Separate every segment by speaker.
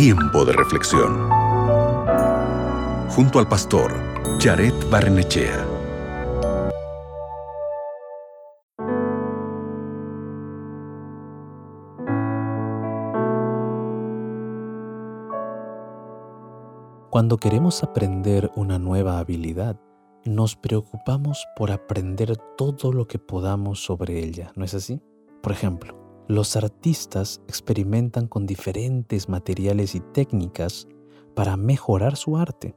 Speaker 1: Tiempo de reflexión. Junto al pastor Jared Barnechea.
Speaker 2: Cuando queremos aprender una nueva habilidad, nos preocupamos por aprender todo lo que podamos sobre ella, ¿no es así? Por ejemplo, los artistas experimentan con diferentes materiales y técnicas para mejorar su arte.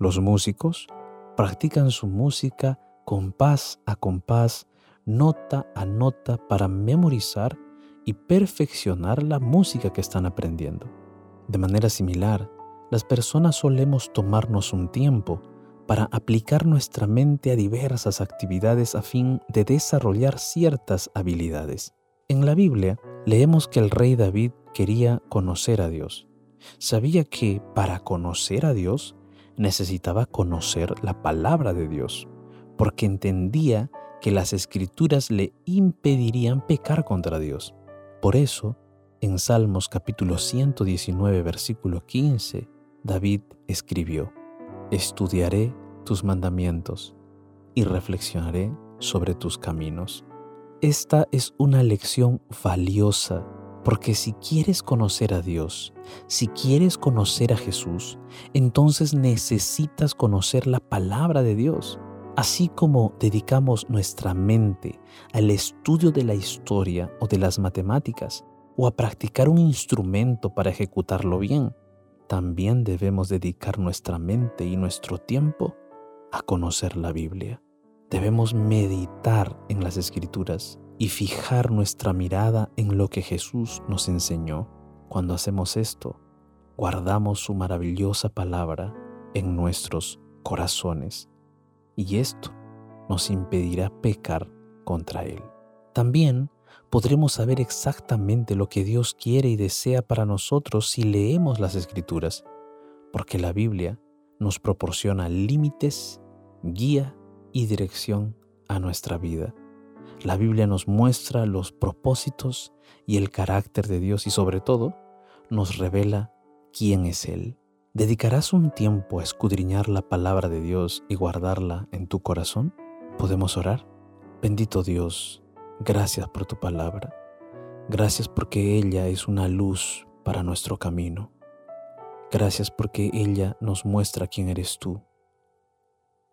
Speaker 2: Los músicos practican su música compás a compás, nota a nota para memorizar y perfeccionar la música que están aprendiendo. De manera similar, las personas solemos tomarnos un tiempo para aplicar nuestra mente a diversas actividades a fin de desarrollar ciertas habilidades. En la Biblia leemos que el rey David quería conocer a Dios. Sabía que para conocer a Dios necesitaba conocer la palabra de Dios, porque entendía que las escrituras le impedirían pecar contra Dios. Por eso, en Salmos capítulo 119, versículo 15, David escribió, Estudiaré tus mandamientos y reflexionaré sobre tus caminos. Esta es una lección valiosa porque si quieres conocer a Dios, si quieres conocer a Jesús, entonces necesitas conocer la palabra de Dios. Así como dedicamos nuestra mente al estudio de la historia o de las matemáticas, o a practicar un instrumento para ejecutarlo bien, también debemos dedicar nuestra mente y nuestro tiempo a conocer la Biblia. Debemos meditar en las escrituras y fijar nuestra mirada en lo que Jesús nos enseñó. Cuando hacemos esto, guardamos su maravillosa palabra en nuestros corazones y esto nos impedirá pecar contra Él. También podremos saber exactamente lo que Dios quiere y desea para nosotros si leemos las escrituras, porque la Biblia nos proporciona límites, guía y dirección a nuestra vida. La Biblia nos muestra los propósitos y el carácter de Dios y sobre todo nos revela quién es Él. ¿Dedicarás un tiempo a escudriñar la palabra de Dios y guardarla en tu corazón? ¿Podemos orar? Bendito Dios, gracias por tu palabra. Gracias porque ella es una luz para nuestro camino. Gracias porque ella nos muestra quién eres tú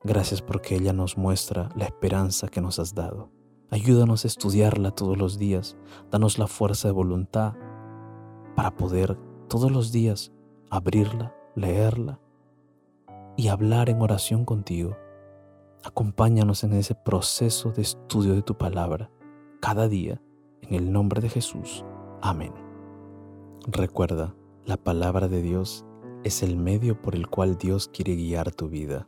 Speaker 2: Gracias porque ella nos muestra la esperanza que nos has dado. Ayúdanos a estudiarla todos los días. Danos la fuerza de voluntad para poder todos los días abrirla, leerla y hablar en oración contigo. Acompáñanos en ese proceso de estudio de tu palabra cada día. En el nombre de Jesús. Amén. Recuerda, la palabra de Dios es el medio por el cual Dios quiere guiar tu vida.